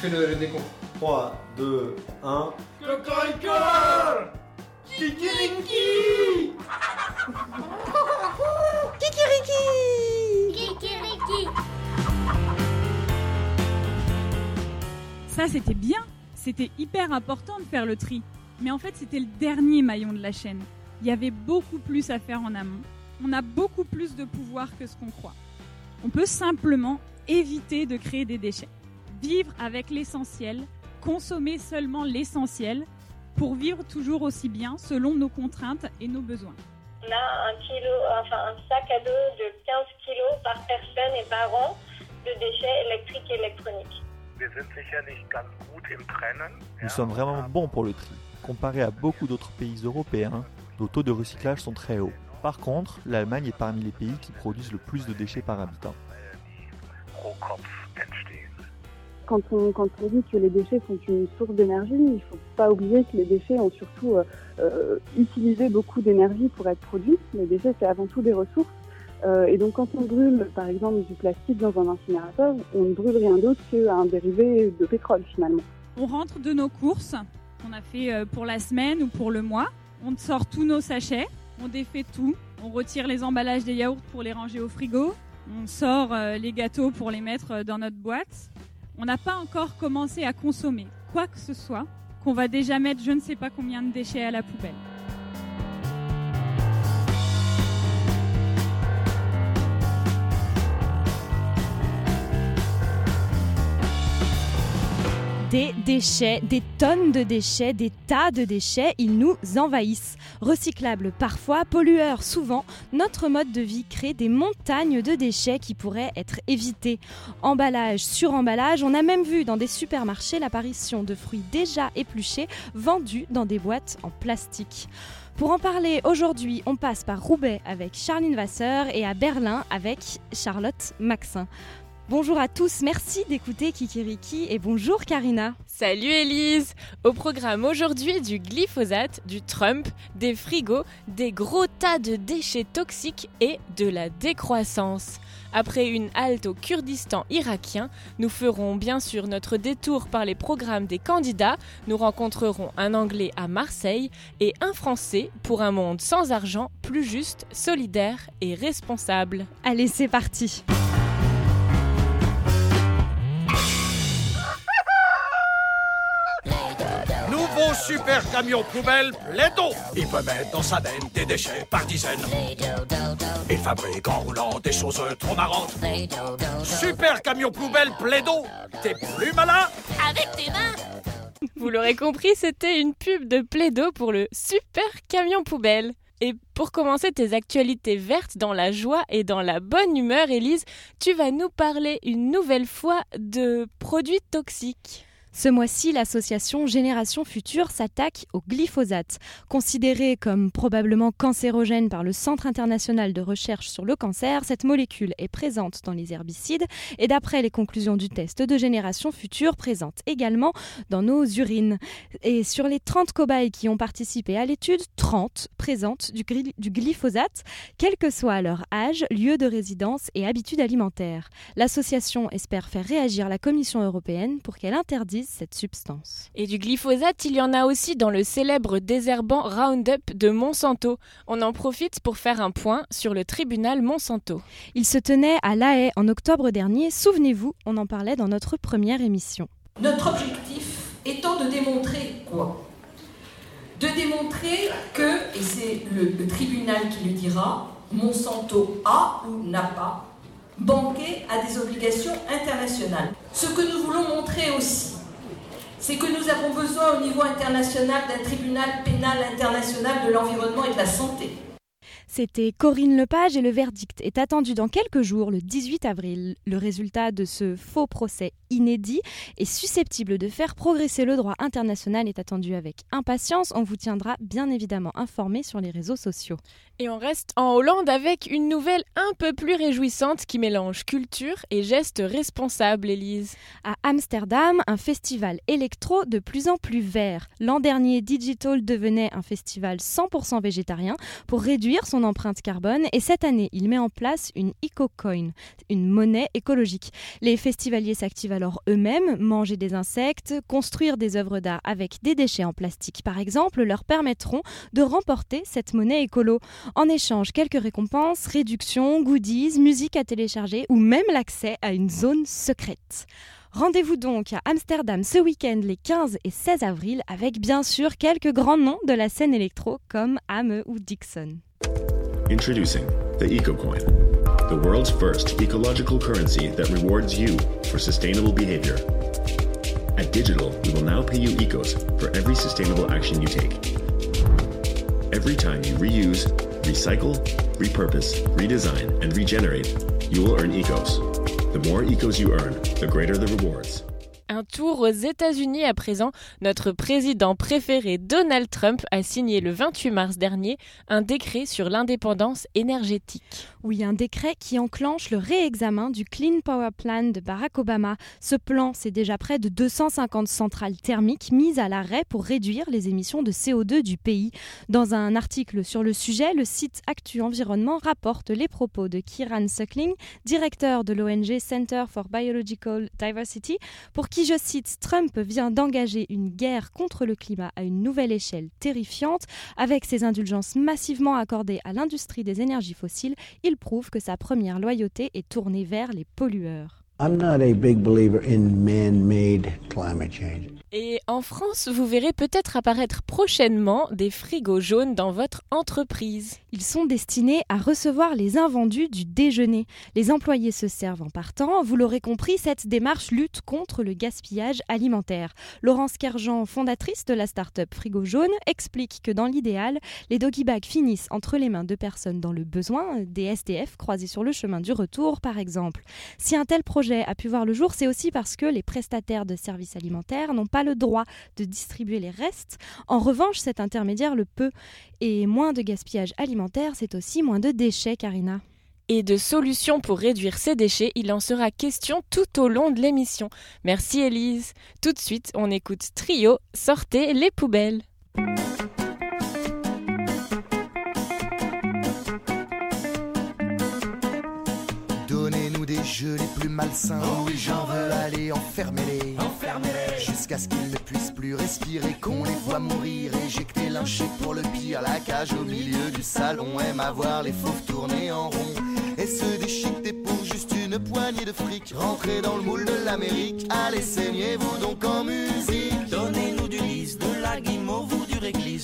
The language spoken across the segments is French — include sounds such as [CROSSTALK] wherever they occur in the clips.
fais le, le décompte. 3, 2, 1. Kikiriki Kikiriki Ça, c'était bien. C'était hyper important de faire le tri. Mais en fait, c'était le dernier maillon de la chaîne. Il y avait beaucoup plus à faire en amont. On a beaucoup plus de pouvoir que ce qu'on croit. On peut simplement éviter de créer des déchets. Vivre avec l'essentiel, consommer seulement l'essentiel pour vivre toujours aussi bien selon nos contraintes et nos besoins. On a un, kilo, enfin, un sac à dos de 15 kilos par personne et par an de déchets électriques et électroniques. Nous sommes vraiment bons pour le tri. Comparé à beaucoup d'autres pays européens, nos taux de recyclage sont très hauts. Par contre, l'Allemagne est parmi les pays qui produisent le plus de déchets par habitant. Quand on, dit que les déchets sont une source d'énergie, il ne faut pas oublier que les déchets ont surtout euh, euh, utilisé beaucoup d'énergie pour être produits. Les déchets, c'est avant tout des ressources. Euh, et donc, quand on brûle, par exemple, du plastique dans un incinérateur, on ne brûle rien d'autre qu'un dérivé de pétrole, finalement. On rentre de nos courses qu'on a fait pour la semaine ou pour le mois. On sort tous nos sachets, on défait tout, on retire les emballages des yaourts pour les ranger au frigo, on sort les gâteaux pour les mettre dans notre boîte. On n'a pas encore commencé à consommer quoi que ce soit qu'on va déjà mettre je ne sais pas combien de déchets à la poubelle. Des déchets, des tonnes de déchets, des tas de déchets, ils nous envahissent. Recyclables parfois, pollueurs souvent, notre mode de vie crée des montagnes de déchets qui pourraient être évités. Emballage sur emballage, on a même vu dans des supermarchés l'apparition de fruits déjà épluchés vendus dans des boîtes en plastique. Pour en parler aujourd'hui, on passe par Roubaix avec Charline Vasseur et à Berlin avec Charlotte Maxin. Bonjour à tous, merci d'écouter Kikiriki et bonjour Karina. Salut Elise Au programme aujourd'hui du glyphosate, du Trump, des frigos, des gros tas de déchets toxiques et de la décroissance. Après une halte au Kurdistan irakien, nous ferons bien sûr notre détour par les programmes des candidats, nous rencontrerons un Anglais à Marseille et un Français pour un monde sans argent, plus juste, solidaire et responsable. Allez, c'est parti super camion poubelle Plaido Il peut mettre dans sa benne des déchets par dizaines. Il fabrique en roulant des choses trop marrantes. Super camion poubelle Plaido T'es plus malin Avec tes mains Vous l'aurez compris, c'était une pub de Plaido pour le super camion poubelle. Et pour commencer tes actualités vertes dans la joie et dans la bonne humeur, Élise, tu vas nous parler une nouvelle fois de produits toxiques. Ce mois-ci, l'association Génération Future s'attaque au glyphosate. Considéré comme probablement cancérogène par le Centre international de recherche sur le cancer, cette molécule est présente dans les herbicides et d'après les conclusions du test de Génération Future, présente également dans nos urines. Et sur les 30 cobayes qui ont participé à l'étude, 30 présentent du, gly- du glyphosate, quel que soit leur âge, lieu de résidence et habitudes alimentaires. L'association espère faire réagir la Commission européenne pour qu'elle interdise cette substance. Et du glyphosate, il y en a aussi dans le célèbre désherbant Roundup de Monsanto. On en profite pour faire un point sur le tribunal Monsanto. Il se tenait à La Haye en octobre dernier, souvenez-vous, on en parlait dans notre première émission. Notre objectif étant de démontrer quoi? De démontrer que, et c'est le, le tribunal qui le dira, Monsanto a ou n'a pas banqué à des obligations internationales. Ce que nous voulons montrer aussi, c'est que nous avons besoin au niveau international d'un tribunal pénal international de l'environnement et de la santé. C'était Corinne Lepage et le verdict est attendu dans quelques jours, le 18 avril. Le résultat de ce faux procès inédit et susceptible de faire progresser le droit international est attendu avec impatience. On vous tiendra bien évidemment informé sur les réseaux sociaux. Et on reste en Hollande avec une nouvelle un peu plus réjouissante qui mélange culture et gestes responsables, Élise. À Amsterdam, un festival électro de plus en plus vert. L'an dernier, Digital devenait un festival 100% végétarien pour réduire son empreinte carbone et cette année, il met en place une EcoCoin, une monnaie écologique. Les festivaliers s'activent alors eux-mêmes, manger des insectes, construire des œuvres d'art avec des déchets en plastique par exemple, leur permettront de remporter cette monnaie écolo. En échange, quelques récompenses, réductions, goodies, musique à télécharger ou même l'accès à une zone secrète. Rendez-vous donc à Amsterdam ce week-end les 15 et 16 avril avec bien sûr quelques grands noms de la scène électro comme Ame ou Dixon. Introducing the EcoCoin, the world's first ecological currency that rewards you for sustainable behavior. At Digital, we will now pay you ecos for every sustainable action you take. Every time you reuse, recycle, repurpose, redesign, and regenerate, you will earn ecos. The more ecos you earn, the greater the rewards. Un tour aux États-Unis à présent. Notre président préféré Donald Trump a signé le 28 mars dernier un décret sur l'indépendance énergétique. Oui, un décret qui enclenche le réexamen du Clean Power Plan de Barack Obama. Ce plan, c'est déjà près de 250 centrales thermiques mises à l'arrêt pour réduire les émissions de CO2 du pays. Dans un article sur le sujet, le site Actu Environnement rapporte les propos de Kieran Suckling, directeur de l'ONG Center for Biological Diversity, pour qui je cite, Trump vient d'engager une guerre contre le climat à une nouvelle échelle terrifiante. Avec ses indulgences massivement accordées à l'industrie des énergies fossiles, il prouve que sa première loyauté est tournée vers les pollueurs. I'm not a big believer in man-made climate change. Et en France, vous verrez peut-être apparaître prochainement des frigos jaunes dans votre entreprise. Ils sont destinés à recevoir les invendus du déjeuner. Les employés se servent en partant. Vous l'aurez compris, cette démarche lutte contre le gaspillage alimentaire. Laurence Kerjean, fondatrice de la start-up Frigo Jaune, explique que dans l'idéal, les doggy bags finissent entre les mains de personnes dans le besoin, des SDF croisés sur le chemin du retour par exemple. Si un tel projet a pu voir le jour, c'est aussi parce que les prestataires de services alimentaires n'ont pas le droit de distribuer les restes. En revanche, cet intermédiaire le peut. Et moins de gaspillage alimentaire, c'est aussi moins de déchets, Karina. Et de solutions pour réduire ces déchets, il en sera question tout au long de l'émission. Merci Elise. Tout de suite, on écoute Trio, sortez les poubelles. Jeux les plus malsains. Oh oui, j'en veux aller enfermer-les. Enfermez-les. Jusqu'à ce qu'ils ne puissent plus respirer, qu'on les voit mourir, éjectés, lynchés pour le pire. La cage au milieu du salon aime à voir les fauves tourner en rond. Et se déchiqueter pour juste une poignée de fric. Rentrez dans le moule de l'Amérique. Allez, saignez-vous donc en musique. Donnez-nous du lys, de la guimauve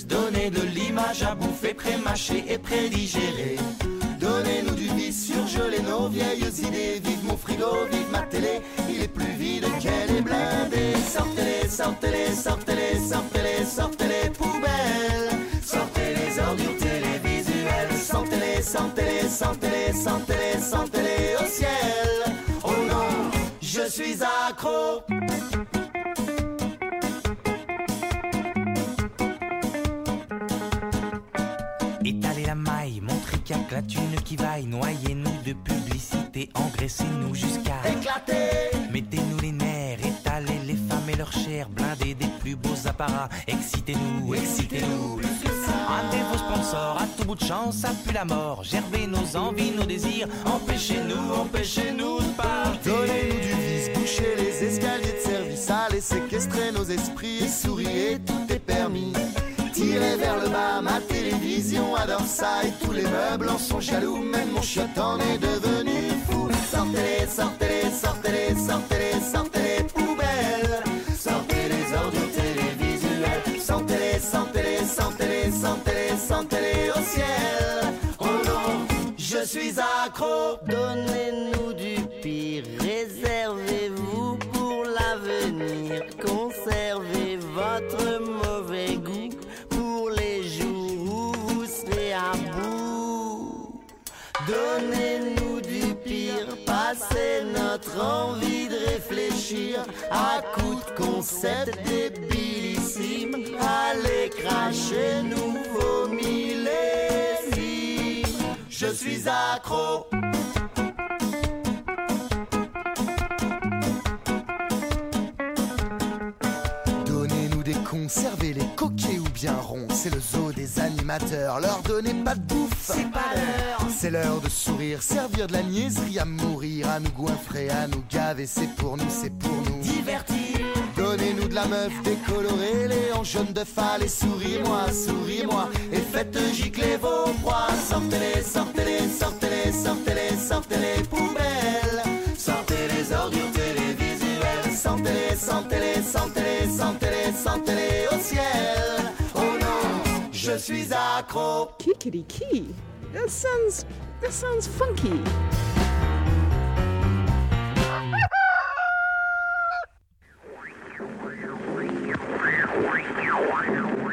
Donnez de l'image à bouffer, pré-mâché et pré-digéré. Donnez-nous du vice, surgelez nos vieilles idées. Vive mon frigo, vive ma télé. Il est plus vide qu'elle est blindée. Sortez-les, sortez-les, sortez-les, sortez-les, sortez-les poubelles. Sortez les ordures télévisuelles. Sortez-les, sortez-les, sortez-les, sortez-les, sortez-les au ciel. Oh non, je suis accro. Noyez-nous de publicité, engraissez-nous jusqu'à éclater. Mettez-nous les nerfs, étalez les femmes et leurs chairs, blindez des plus beaux apparats. Excitez-nous, excitez-nous. Ramenez vos sponsors à tout bout de champ, ça pue la mort. Gerbez nos envies, nos désirs. Empêchez-nous, empêchez-nous de partir. Donnez-nous du vice, bouchez les escaliers de service. Allez séquestrer nos esprits souriez, tout est permis. Vers le bas, ma télévision adore ça et tous les meubles en sont jaloux, même mon chiotte en est devenu fou. Sortez-les, sortez-les, sortez-les, sortez-les, sortez-les poubelles. Sortez les ordures télévisuelles. Sortez-les, sortez-les, sortez-les, sortez-les, sortez-les au ciel. Oh non, je suis accro. Donnez-nous pire, passez notre envie de réfléchir à coups de concept débilissime. Allez cracher nouveau millésime. Je suis accro. Conservez les coquets ou bien ronds. C'est le zoo des animaux consommateurs. Leur donner pas de bouffe, c'est pas l'heure. C'est l'heure de sourire, servir de la niaiserie, à mourir, à nous goinfrer, à nous gaver. C'est pour nous, c'est pour nous. Divertir. Donnez-nous de la meuf décolorée, les hanches jaunes de phare, et souris-moi, souris-moi. Et faites gicler vos proies. Sortez-les, sortez-les, sortez-les, sortez-les, sortez-les poubelles. Télévisuelles. Sentez-les, sentez-les, sentez-les, sentez-les, sentez-les au ciel. Oh non, je suis accro. Kikiriki. That sounds. That sounds funky.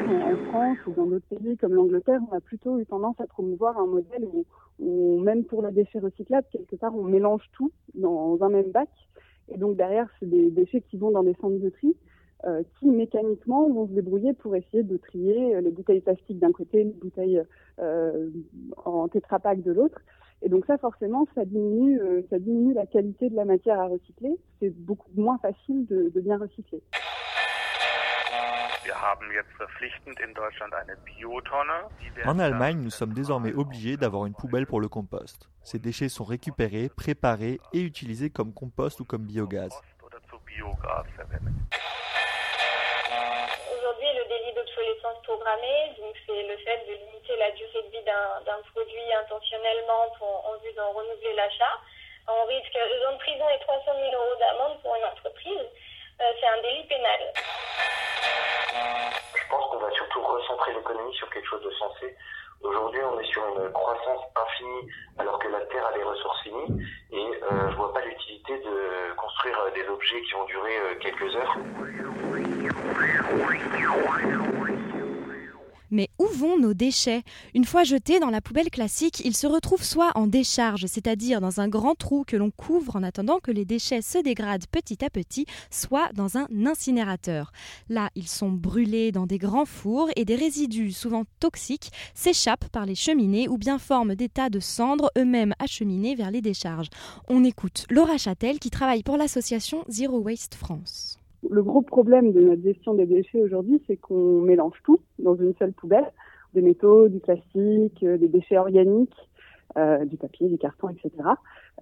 En France ou dans d'autres pays comme l'Angleterre, on a plutôt eu tendance à promouvoir un modèle où, où, même pour les déchets recyclables, quelque part, on mélange tout dans un même bac. Et donc derrière, c'est des déchets qui vont dans des centres de tri, euh, qui mécaniquement vont se débrouiller pour essayer de trier les bouteilles plastiques d'un côté, les bouteilles euh, en tétrapack de l'autre. Et donc ça, forcément, ça diminue, euh, ça diminue la qualité de la matière à recycler. C'est beaucoup moins facile de, de bien recycler. En Allemagne, nous sommes désormais obligés d'avoir une poubelle pour le compost. Ces déchets sont récupérés, préparés et utilisés comme compost ou comme biogaz. Aujourd'hui, le délit d'obsolescence programmée, donc c'est le fait de limiter la durée de vie d'un produit intentionnellement pour, en vue d'en renouveler l'achat. On risque deux ans de prison et 300 000 euros d'amende pour une entreprise. Euh, c'est un délit pénal. Je pense qu'on va surtout recentrer l'économie sur quelque chose de sensé. Aujourd'hui, on est sur une croissance infinie alors que la Terre a des ressources finies et euh, je vois pas l'utilité de construire des objets qui vont durer euh, quelques heures. Mais où vont nos déchets? Une fois jetés dans la poubelle classique, ils se retrouvent soit en décharge, c'est-à-dire dans un grand trou que l'on couvre en attendant que les déchets se dégradent petit à petit, soit dans un incinérateur. Là, ils sont brûlés dans des grands fours et des résidus souvent toxiques s'échappent par les cheminées ou bien forment des tas de cendres eux-mêmes acheminés vers les décharges. On écoute Laura Châtel qui travaille pour l'association Zero Waste France. Le gros problème de notre gestion des déchets aujourd'hui, c'est qu'on mélange tout dans une seule poubelle, des métaux, du plastique, euh, des déchets organiques, euh, du papier, du carton, etc.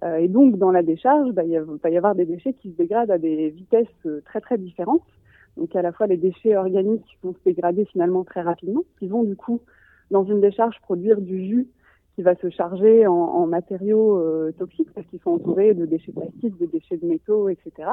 Euh, et donc, dans la décharge, bah, il va y avoir des déchets qui se dégradent à des vitesses très très différentes. Donc, à la fois les déchets organiques vont se dégrader finalement très rapidement, qui vont du coup dans une décharge produire du jus qui va se charger en, matériaux toxiques parce qu'ils sont entourés de déchets plastiques, de déchets de métaux, etc.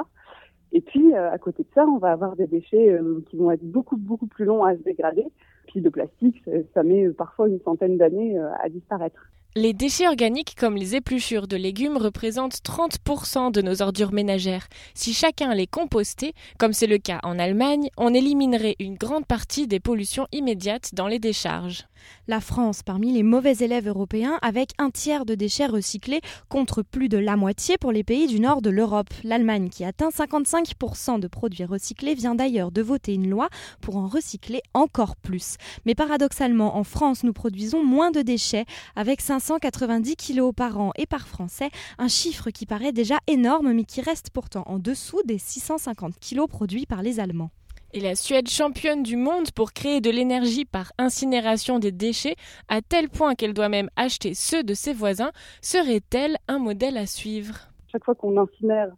Et puis, euh, à côté de ça, on va avoir des déchets euh, qui vont être beaucoup, beaucoup plus longs à se dégrader. Puis de plastique, ça, ça met parfois une centaine d'années euh, à disparaître. Les déchets organiques comme les épluchures de légumes représentent 30% de nos ordures ménagères. Si chacun les compostait, comme c'est le cas en Allemagne, on éliminerait une grande partie des pollutions immédiates dans les décharges. La France parmi les mauvais élèves européens avec un tiers de déchets recyclés contre plus de la moitié pour les pays du nord de l'Europe. L'Allemagne qui atteint 55% de produits recyclés vient d'ailleurs de voter une loi pour en recycler encore plus. Mais paradoxalement, en France, nous produisons moins de déchets avec 590 kilos par an. Et par Français, un chiffre qui paraît déjà énorme mais qui reste pourtant en dessous des 650 kilos produits par les Allemands. Et la Suède championne du monde pour créer de l'énergie par incinération des déchets, à tel point qu'elle doit même acheter ceux de ses voisins, serait-elle un modèle à suivre? Chaque fois qu'on incinère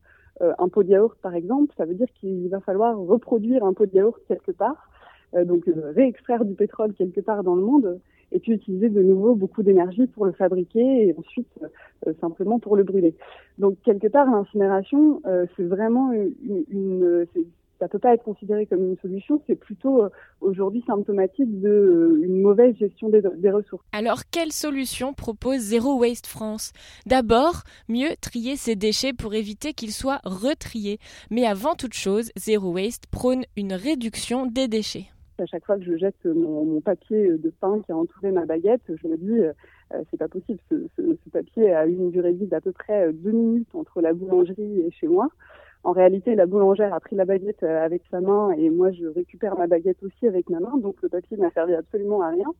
euh, un pot de yaourt, par exemple, ça veut dire qu'il va falloir reproduire un pot de yaourt quelque part, euh, donc euh, réextraire du pétrole quelque part dans le monde, et puis utiliser de nouveau beaucoup d'énergie pour le fabriquer et ensuite euh, simplement pour le brûler. Donc quelque part, l'incinération, euh, c'est vraiment une, peut pas être considéré comme une solution, c'est plutôt euh, aujourd'hui symptomatique d'une euh, mauvaise gestion des, ressources. Alors, quelle solution propose Zero Waste France? D'abord, mieux trier ces déchets pour éviter qu'ils soient retriés. Mais avant toute chose, Zero Waste prône une réduction des déchets. À chaque fois que je jette mon, papier de pain qui a entouré ma baguette, je me dis euh, c'est pas possible. Ce, ce, ce, papier a une durée de vie d'à peu près deux minutes entre la boulangerie et chez moi. En réalité, la boulangère a pris la baguette avec sa main et moi je récupère ma baguette aussi avec ma main, donc le papier n'a servi absolument à rien.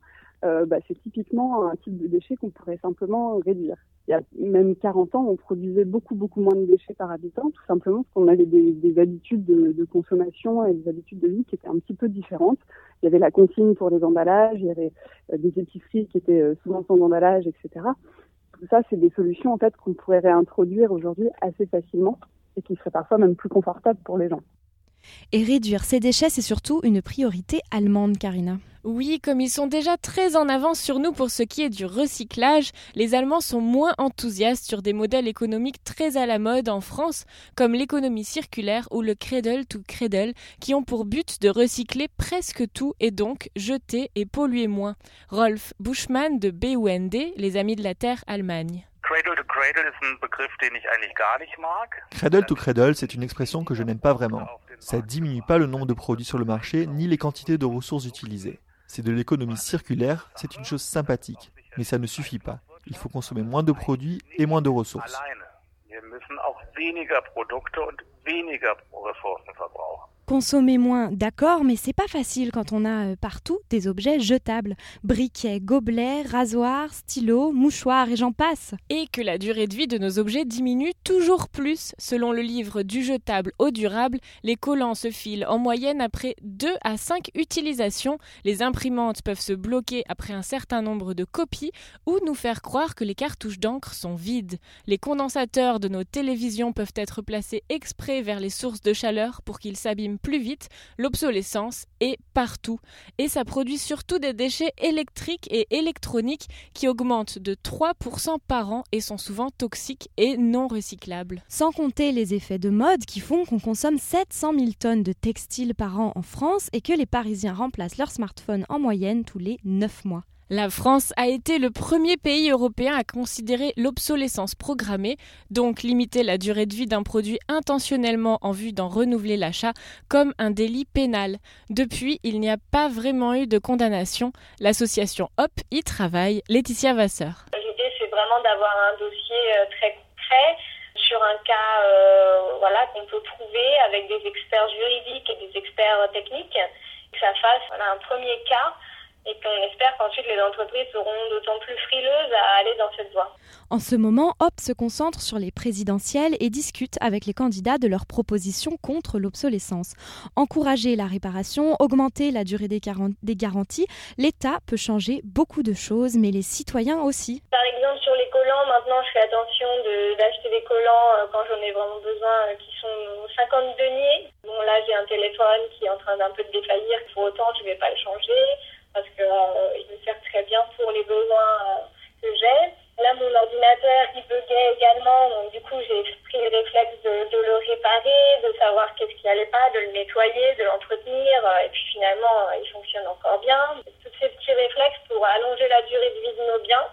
Euh, bah, c'est typiquement un type de déchet qu'on pourrait simplement réduire. Il y a même 40 ans, on produisait beaucoup, beaucoup moins de déchets par habitant, tout simplement parce qu'on avait des, des habitudes de, de, consommation et des habitudes de vie qui étaient un petit peu différentes. Il y avait la consigne pour les emballages, il y avait euh, des épiceries qui étaient euh, souvent sans emballage, etc. Tout ça, c'est des solutions en fait qu'on pourrait réintroduire aujourd'hui assez facilement et qui seraient parfois même plus confortables pour les gens. Et réduire ces déchets, c'est surtout une priorité allemande, Karina. Oui, comme ils sont déjà très en avance sur nous pour ce qui est du recyclage, les Allemands sont moins enthousiastes sur des modèles économiques très à la mode en France, comme l'économie circulaire ou le cradle to cradle, qui ont pour but de recycler presque tout et donc jeter et polluer moins. Rolf Buschmann de BUND, les Amis de la Terre Allemagne. Cradle to Cradle ist ein Begriff, den ich eigentlich gar nicht mag. Cradle to Cradle, c'est une expression que je n'aime pas vraiment. Ça diminue pas le nombre de produits sur le marché ni les quantités de ressources utilisées. C'est de l'économie circulaire, c'est une chose sympathique, mais ça ne suffit pas. Il faut consommer moins de produits et moins de ressources. Wir müssen auch weniger Produkte und weniger Ressourcen verbrauchen. Consommer moins, d'accord, mais c'est pas facile quand on a euh, partout des objets jetables. Briquets, gobelets, rasoirs, stylos, mouchoirs et j'en passe. Et que la durée de vie de nos objets diminue toujours plus. Selon le livre Du jetable au durable, les collants se filent en moyenne après 2 à 5 utilisations. Les imprimantes peuvent se bloquer après un certain nombre de copies ou nous faire croire que les cartouches d'encre sont vides. Les condensateurs de nos télévisions peuvent être placés exprès vers les sources de chaleur pour qu'ils s'abîment plus vite, l'obsolescence est partout. Et ça produit surtout des déchets électriques et électroniques qui augmentent de 3% par an et sont souvent toxiques et non recyclables. Sans compter les effets de mode qui font qu'on consomme 700 000 tonnes de textiles par an en France et que les Parisiens remplacent leur smartphone en moyenne tous les 9 mois. La France a été le premier pays européen à considérer l'obsolescence programmée, donc limiter la durée de vie d'un produit intentionnellement en vue d'en renouveler l'achat, comme un délit pénal. Depuis, il n'y a pas vraiment eu de condamnation. L'association HOP y travaille. Laetitia Vasseur. L'idée, c'est vraiment d'avoir un dossier euh, très concret sur un cas euh, voilà, qu'on peut trouver avec des experts juridiques et des experts techniques, que ça fasse un premier cas et qu'on espère qu'ensuite les entreprises seront d'autant plus frileuses à aller dans cette voie. En ce moment, HOP se concentre sur les présidentielles et discute avec les candidats de leurs propositions contre l'obsolescence. Encourager la réparation, augmenter la durée des, des garanties, l'État peut changer beaucoup de choses, mais les citoyens aussi. Par exemple, sur les collants, maintenant je fais attention d'acheter des collants euh, quand j'en ai vraiment besoin euh, qui sont 50 deniers. Bon là j'ai un téléphone qui est en train d'un peu de défaillir, pour autant je ne vais pas le changer parce qu'il euh, me sert très bien pour les besoins euh, que j'ai. Là, mon ordinateur, il buguait également, donc du coup, j'ai pris le réflexe de, le réparer, de savoir qu'est-ce qui allait pas, de le nettoyer, de l'entretenir, euh, et puis finalement, il fonctionne encore bien. Tous ces petits réflexes pour allonger la durée de vie de nos biens,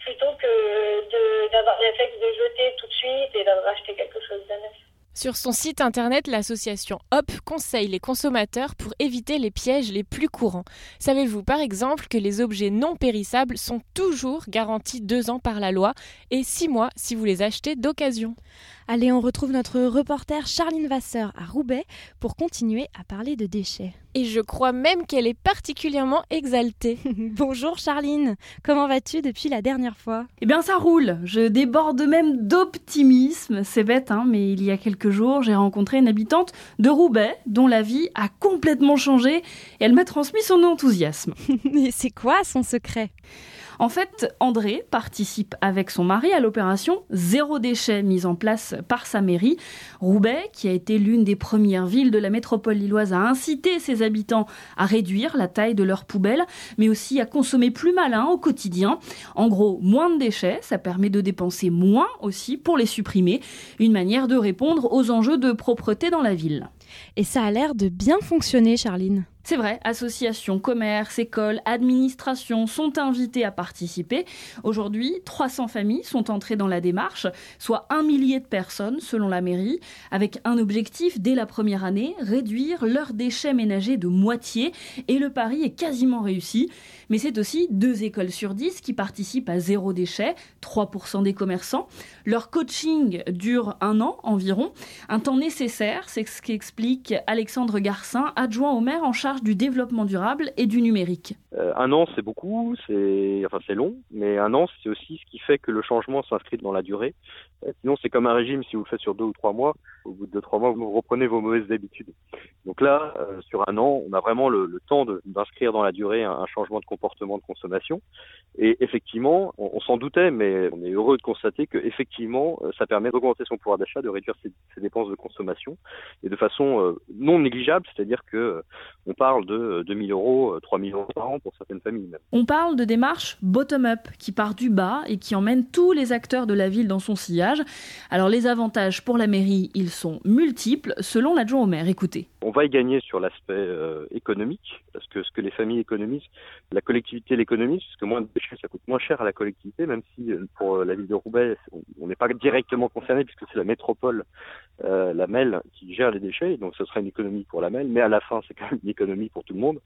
plutôt que d'avoir le réflexe de jeter tout de suite et de racheter quelque chose. Sur son site internet, l'association HOP conseille les consommateurs pour éviter les pièges les plus courants. Savez-vous par exemple que les objets non périssables sont toujours garantis deux ans par la loi et six mois si vous les achetez d'occasion? Allez, on retrouve notre reporter Charline Vasseur à Roubaix pour continuer à parler de déchets. Et je crois même qu'elle est particulièrement exaltée. [LAUGHS] Bonjour Charline, comment vas-tu depuis la dernière fois? Eh bien ça roule, je déborde même d'optimisme, c'est bête hein, mais il y a quelques jours j'ai rencontré une habitante de Roubaix dont la vie a complètement changé et elle m'a transmis son enthousiasme. [LAUGHS] et c'est quoi son secret? En fait, André participe avec son mari à l'opération Zéro déchet mise en place par sa mairie. Roubaix, qui a été l'une des premières villes de la métropole lilloise à inciter ses habitants à réduire la taille de leurs poubelles, mais aussi à consommer plus malin au quotidien. En gros, moins de déchets, ça permet de dépenser moins aussi pour les supprimer. Une manière de répondre aux enjeux de propreté dans la ville. Et ça a l'air de bien fonctionner, Charline. C'est vrai, associations, commerces, écoles, administrations sont invitées à participer. Aujourd'hui, 300 familles sont entrées dans la démarche, soit un millier de personnes selon la mairie, avec un objectif dès la première année, réduire leurs déchets ménagers de moitié. Et le pari est quasiment réussi. Mais c'est aussi deux écoles sur dix qui participent à zéro déchet, 3% des commerçants. Leur coaching dure un an environ, un temps nécessaire, c'est ce qu'explique explique Alexandre Garcin, adjoint au maire en charge du développement durable et du numérique. Euh, un an, c'est beaucoup, c'est enfin long, mais un an, c'est aussi ce qui fait que le changement s'inscrit dans la durée. Euh, sinon, c'est comme un régime, si vous le faites sur deux ou trois mois, au bout de deux trois mois, vous reprenez vos mauvaises habitudes. Donc là, euh, sur un an, on a vraiment le, temps d'inscrire dans la durée un, changement de comportement de consommation. Et effectivement, on, on s'en doutait, mais on est heureux de constater que effectivement, ça permet d'augmenter son pouvoir d'achat, de réduire ses, ses, dépenses de consommation, et de façon euh, non négligeable, c'est-à-dire que euh, on parle de 2000 euros, 3000 euros par an pour certaines familles même. On parle de démarche bottom-up qui part du bas et qui emmène tous les acteurs de la ville dans son sillage. Alors les avantages pour la mairie, ils sont multiples selon l'adjoint au maire. Écoutez. On va y gagner sur l'aspect euh, économique, parce que ce que les familles économisent, la collectivité l'économise, parce que moins de déchets, ça coûte moins cher à la collectivité, même si pour la ville de Roubaix, on n'est pas directement concerné, puisque c'est la métropole, euh, la MEL, qui gère les déchets, donc ce sera une économie pour la MEL, mais à la fin, c'est quand même une économie pour tout le monde.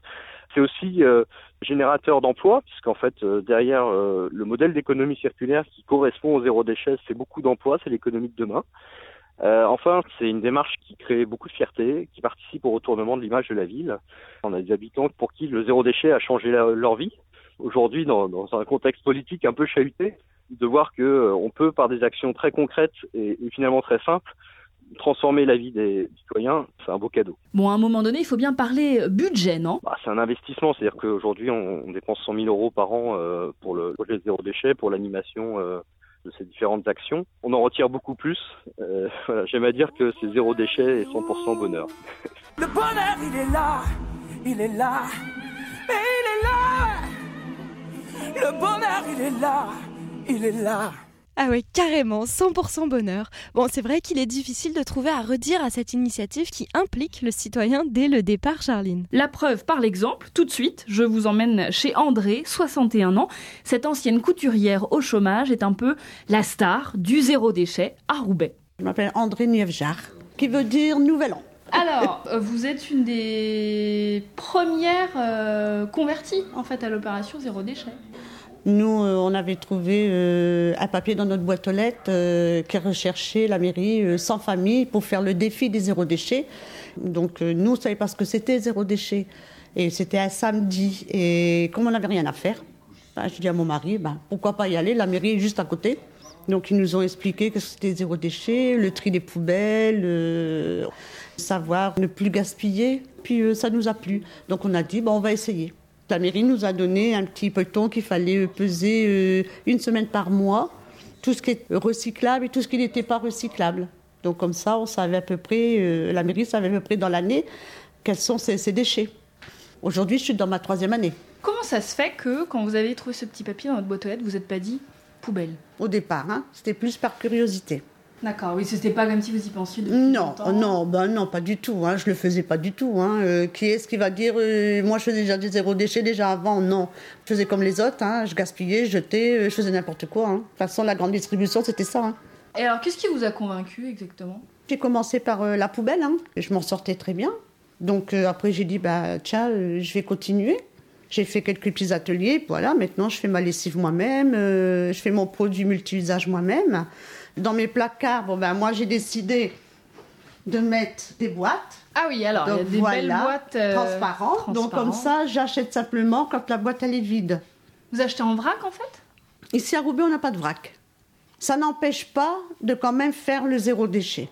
C'est aussi euh, générateur d'emplois, puisqu'en fait, euh, derrière euh, le modèle d'économie circulaire qui correspond au zéro déchet, c'est beaucoup d'emplois, c'est l'économie de demain. Enfin, c'est une démarche qui crée beaucoup de fierté, qui participe au retournement de l'image de la ville. On a des habitants pour qui le zéro déchet a changé leur vie. Aujourd'hui, dans, un contexte politique un peu chahuté, de voir que on peut, par des actions très concrètes et finalement très simples, transformer la vie des citoyens, c'est un beau cadeau. Bon, à un moment donné, il faut bien parler budget, non? Bah, C'est un investissement, c'est-à-dire qu'aujourd'hui, on, on, dépense 100 000 euros par an euh, pour le projet zéro déchet, pour l'animation euh, de ces différentes actions. On en retire beaucoup plus. Euh, [LAUGHS] voilà, J'aime à dire que c'est zéro déchet et 100% bonheur. [LAUGHS] Le bonheur, il est là, il est là, et il est là. Le bonheur, il est là, il est là. Ah ouais, carrément, 100% bonheur. Bon, c'est vrai qu'il est difficile de trouver à redire à cette initiative qui implique le citoyen dès le départ, Charline. La preuve par l'exemple, tout de suite, je vous emmène chez André, 61 ans. Cette ancienne couturière au chômage est un peu la star du zéro déchet à Roubaix. Je m'appelle André Nievjar, qui veut dire nouvel an. Alors, vous êtes une des premières euh, converties en fait à l'opération zéro déchet. Nous, euh, on avait trouvé euh, un papier dans notre boîte aux lettres euh, qui recherchait la mairie sans famille pour faire le défi des zéro déchets. Donc nous, on ne savait pas ce que c'était zéro déchet. Et c'était un samedi. Et comme on n'avait rien à faire, ben, je dis à mon mari, ben, pourquoi pas y aller? La mairie est juste à côté. Donc ils nous ont expliqué que c'était zéro déchet, le tri des poubelles, savoir ne plus gaspiller. Puis ça nous a plu. Donc on a dit, ben, on va essayer. La mairie nous a donné un petit peloton qu'il fallait peser euh, une semaine par mois, tout ce qui est recyclable et tout ce qui n'était pas recyclable. Donc comme ça, on savait à peu près, euh, la mairie savait à peu près dans l'année quels sont ces, ces déchets. Aujourd'hui, je suis dans ma troisième année. Comment ça se fait que quand vous avez trouvé ce petit papier dans votre boîte aux lettres, vous n'êtes pas dit poubelle Au départ, hein, c'était plus par curiosité. D'accord, oui, c'était pas comme si vous y pensiez depuis Non, longtemps. non, ben non, pas du tout. Hein, je le faisais pas du tout. Hein. Euh, qui est-ce qui va dire euh, Moi, je faisais déjà des zéro déchets déjà avant. Non, je faisais comme les autres. Hein, je gaspillais, je jetais, euh, je faisais n'importe quoi. Hein. De toute façon, la grande distribution, c'était ça. Et alors, qu'est-ce qui vous a convaincu exactement? J'ai commencé par la poubelle. Et je m'en sortais très bien. Donc après, j'ai dit, bah, tiens, je vais continuer. J'ai fait quelques petits ateliers. Voilà, maintenant, je fais ma lessive moi-même. je fais mon produit multi-usage moi-même. Dans mes placards, bon, ben, moi, j'ai décidé de mettre des boîtes. Ah oui, alors, il y a Donc, des voilà, belles boîtes euh, transparentes. Donc comme ça, j'achète simplement quand la boîte elle est vide. Vous achetez en vrac en fait? Ici à Roubaix, on n'a pas de vrac. Ça n'empêche pas de quand même faire le zéro déchet.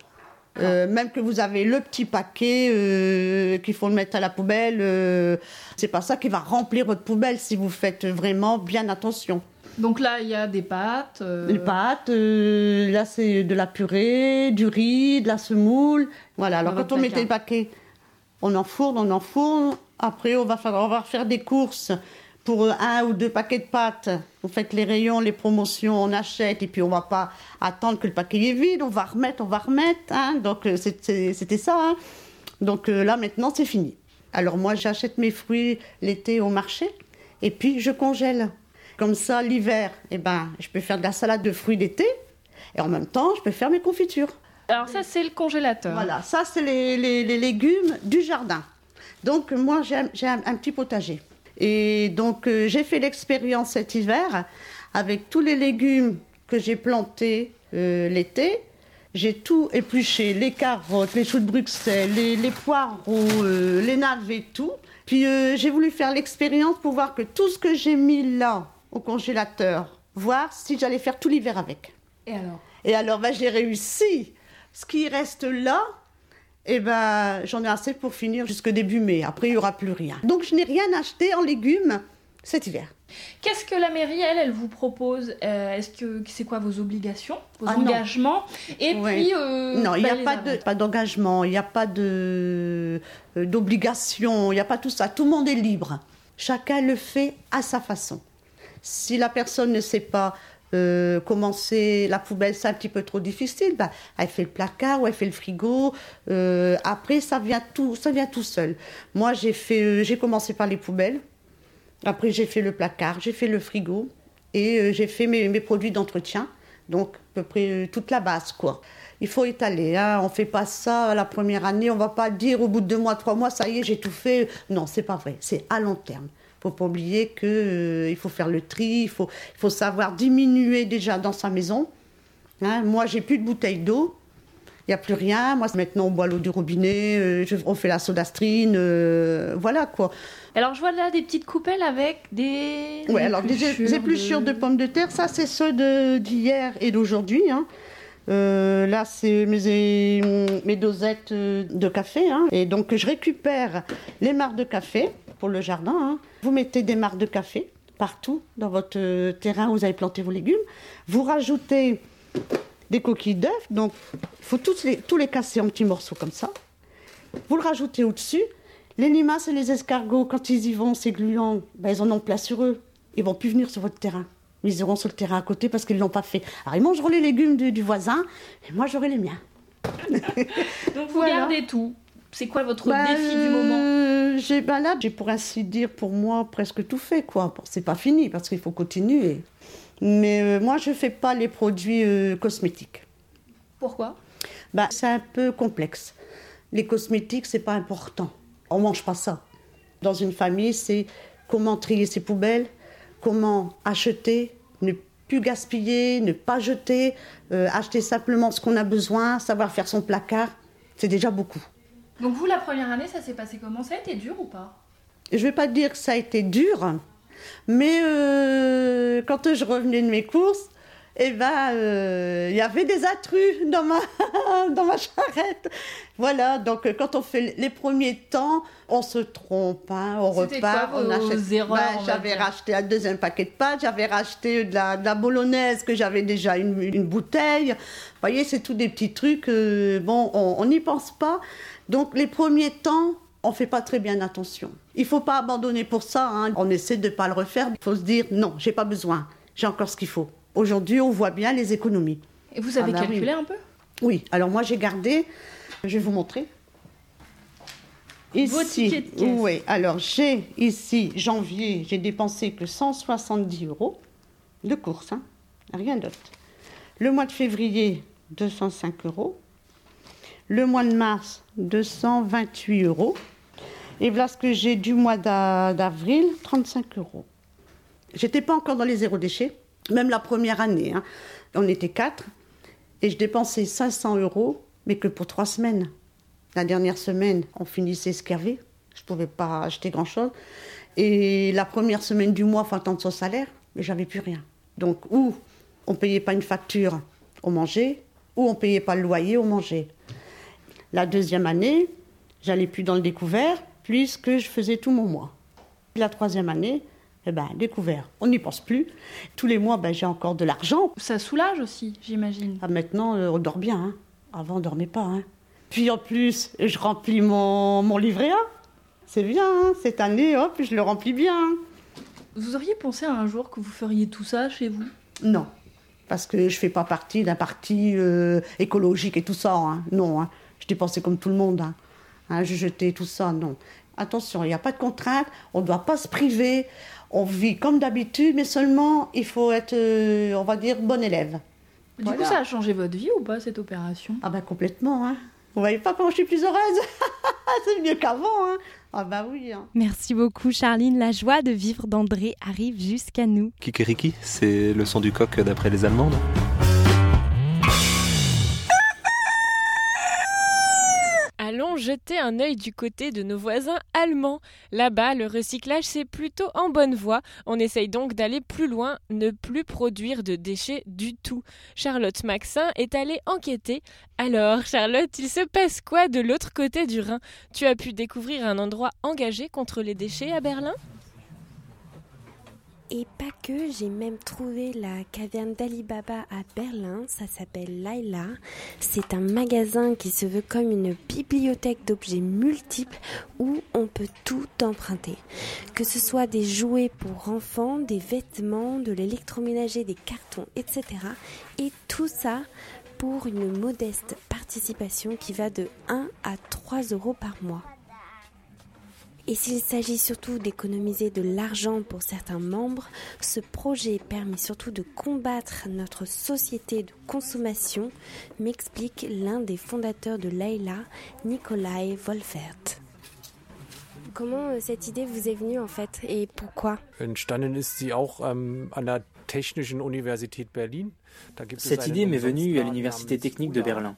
Euh, même que vous avez le petit paquet euh, qu'il faut le mettre à la poubelle, euh, c'est pas ça qui va remplir votre poubelle si vous faites vraiment bien attention. Donc là, il y a des pâtes. euh, Les pâtes, euh, là c'est de la purée, du riz, de la semoule. Voilà, alors quand on votre mettait le paquet, on enfourne, on enfourne. Après, on va faire, on va faire des courses pour euh, un ou deux paquets de pâtes. Vous faites les rayons, les promotions, on achète et puis on va pas attendre que le paquet est vide. On va remettre, on va remettre. hein. Donc c'était ça. hein. Donc là maintenant c'est fini. Alors moi j'achète mes fruits l'été au marché et puis je congèle. Comme ça l'hiver, eh ben, je peux faire de la salade de fruits d'été et en même temps je peux faire mes confitures. Alors ça, c'est le congélateur. Voilà, ça c'est les, les- les légumes du jardin. Donc moi j'ai un, un- petit potager. Et donc euh, j'ai fait l'expérience cet hiver avec tous les légumes que j'ai plantés euh, l'été. J'ai tout épluché, les carottes, les choux de Bruxelles, les, les poireaux, euh, les navets, tout. Puis j'ai voulu faire l'expérience pour voir que tout ce que j'ai mis là au congélateur, voir si j'allais faire tout l'hiver avec. Et alors? Et alors, bah, j'ai réussi. Ce qui reste là, eh ben, j'en ai assez pour finir jusque début mai. Après, il n'y aura plus rien. Donc, je n'ai rien acheté en légumes cet hiver. Qu'est-ce que la mairie, elle, elle vous propose? Euh, Est-ce que c'est quoi vos obligations, vos Ah, non. engagements? Et Ouais. puis, euh, non, il n'y bah, a les pas arrêts. de- pas d'engagement, il n'y a pas de euh, d'obligation, il n'y a pas tout ça. Tout le monde est libre. Chacun le fait à sa façon. Si la personne ne sait pas euh, commencer la poubelle, c'est un petit peu trop difficile. bah, elle fait le placard ou elle fait le frigo. Euh, après, ça vient tout, ça vient tout seul. Moi, j'ai fait, euh, j'ai commencé par les poubelles. Après, j'ai fait le placard, j'ai fait le frigo et j'ai fait mes, produits d'entretien. Donc, à peu près toute la base, quoi. Il faut étaler, hein. on fait pas ça la première année, on va pas dire au bout de deux mois, trois mois, ça y est, j'ai tout fait. Non, c'est pas vrai, c'est à long terme. Il faut pas oublier qu'il il faut faire le tri, il faut, il faut savoir diminuer déjà dans sa maison. Hein, moi, j'ai plus de bouteilles d'eau, il n'y a plus rien. Moi, maintenant, on boit l'eau du robinet, euh, je- on fait la sodastrine, euh, voilà quoi. Alors, je vois là des petites coupelles avec des. Ouais, alors des épluchures de... pommes de terre, ça c'est ceux de- d'hier et d'aujourd'hui. hein. Euh, là, c'est mes, mes dosettes euh, de café. hein. Et donc, je récupère les marcs de café pour le jardin. hein. Vous mettez des marcs de café partout dans votre euh, terrain où vous avez planté vos légumes. Vous rajoutez des coquilles d'œufs. Donc, il faut tous les, tous les casser en petits morceaux comme ça. Vous le rajoutez au-dessus. Les limaces et les escargots, quand ils y vont, ces gluants, ben, ils en ont plein sur eux. Ils vont plus venir sur votre terrain. Ils iront sur le terrain à côté parce qu'ils ne l'ont pas fait. Alors, ils mangeront les légumes du, du voisin et moi, j'aurai les miens. [LAUGHS] Donc, vous Voilà. gardez tout. C'est quoi votre Bah, défi du moment? J'ai, ben là, j'ai pour ainsi dire, pour moi, presque tout fait. quoi. C'est pas fini parce qu'il faut continuer. Mais euh, moi, je fais pas les produits euh, cosmétiques. Pourquoi? Bah, c'est un peu complexe. Les cosmétiques, c'est pas important. On mange pas ça. Dans une famille, c'est comment trier ses poubelles, comment acheter, ne plus gaspiller, ne pas jeter, euh, acheter simplement ce qu'on a besoin, savoir faire son placard. C'est déjà beaucoup. Donc, vous, la première année, ça s'est passé comment? Ça a été dur ou pas? Je vais pas dire que ça a été dur, mais euh, quand je revenais de mes courses, eh ben, euh, il y avait des intrus dans ma, [LAUGHS] dans ma charrette. Voilà, donc euh, quand on fait les premiers temps, on se trompe, hein, on repart, quoi on achète. erreurs, Ben, j'avais racheté un deuxième paquet de pâtes, j'avais racheté de la, de la bolognaise que j'avais déjà une, une bouteille. Vous voyez, c'est tous des petits trucs. euh, bon, on n'y pense pas. Donc les premiers temps, on fait pas très bien attention. Il faut pas abandonner pour ça. hein. On essaie de pas le refaire. Il faut se dire non, j'ai pas besoin. J'ai encore ce qu'il faut. Aujourd'hui, on voit bien les économies. Et vous savez Ah bah calculer oui. un peu? Oui, alors moi j'ai gardé, je vais vous montrer. Caisse. Oui, alors j'ai ici, janvier, j'ai dépensé que 170 euros de course, hein, rien d'autre. Le mois de février, 205 euros. Le mois de mars, 228 euros. Et voilà ce que j'ai du mois d'a- d'avril, 35 euros. J'étais pas encore dans les zéro déchets, même la première année. hein. On était quatre. Et je dépensais 500 euros, mais que pour trois semaines. La dernière semaine, on finissait avait. Je ne pouvais pas acheter grand-chose. Et la première semaine du mois, faut attendre son salaire, mais j'avais plus rien. Donc, ou on ne payait pas une facture, on mangeait, ou on payait pas le loyer, on mangeait. La deuxième année, j'allais plus dans le découvert, puisque je faisais tout mon mois. La troisième année, eh ben, découvert. On n'y pense plus. Tous les mois, ben, j'ai encore de l'argent. Ça soulage aussi, j'imagine. Ah, maintenant, euh, on dort bien. hein. Avant, on ne dormait pas. hein. Puis en plus, je remplis mon, mon livret A. C'est bien. hein. Cette année, hop, je le remplis bien. Vous auriez pensé un jour que vous feriez tout ça chez vous? Non. Parce que je ne fais pas partie d'un parti euh, écologique et tout ça. hein. Non. Dépensais comme tout le monde. hein. Hein, je jetais tout ça. Non. Attention, il n'y a pas de contrainte. On ne doit pas se priver. On vit comme d'habitude, mais seulement il faut être, euh, on va dire, bon élève. Du Voilà. coup, ça a changé votre vie ou pas, cette opération? Ah ben complètement, hein. Vous voyez pas comment je suis plus heureuse [LAUGHS] C'est mieux qu'avant, hein. Ah bah oui. hein. Merci beaucoup Charline, la joie de vivre d'André arrive jusqu'à nous. Kikeriki, c'est le son du coq d'après les Allemands, jeter un œil du côté de nos voisins allemands. Là-bas, le recyclage c'est plutôt en bonne voie. On essaye donc d'aller plus loin, ne plus produire de déchets du tout. Charlotte Maxin est allée enquêter. Alors, Charlotte, il se passe quoi de l'autre côté du Rhin? Tu as pu découvrir un endroit engagé contre les déchets à Berlin? Et pas que, j'ai même trouvé la caverne d'Alibaba à Berlin, ça s'appelle Laila. C'est un magasin qui se veut comme une bibliothèque d'objets multiples où on peut tout emprunter. Que ce soit des jouets pour enfants, des vêtements, de l'électroménager, des cartons, etc. Et tout ça pour une modeste participation qui va de 1 à 3 euros par mois. Et s'il s'agit surtout d'économiser de l'argent pour certains membres, ce projet permet surtout de combattre notre société de consommation, m'explique l'un des fondateurs de Leila, Nikolai Wolfert. Comment euh, cette idée vous est venue en fait et pourquoi? Entstanden ist sie auch ähm, an der Technischen Universität Berlin. Cette idée m'est venue à l'université technique de Berlin.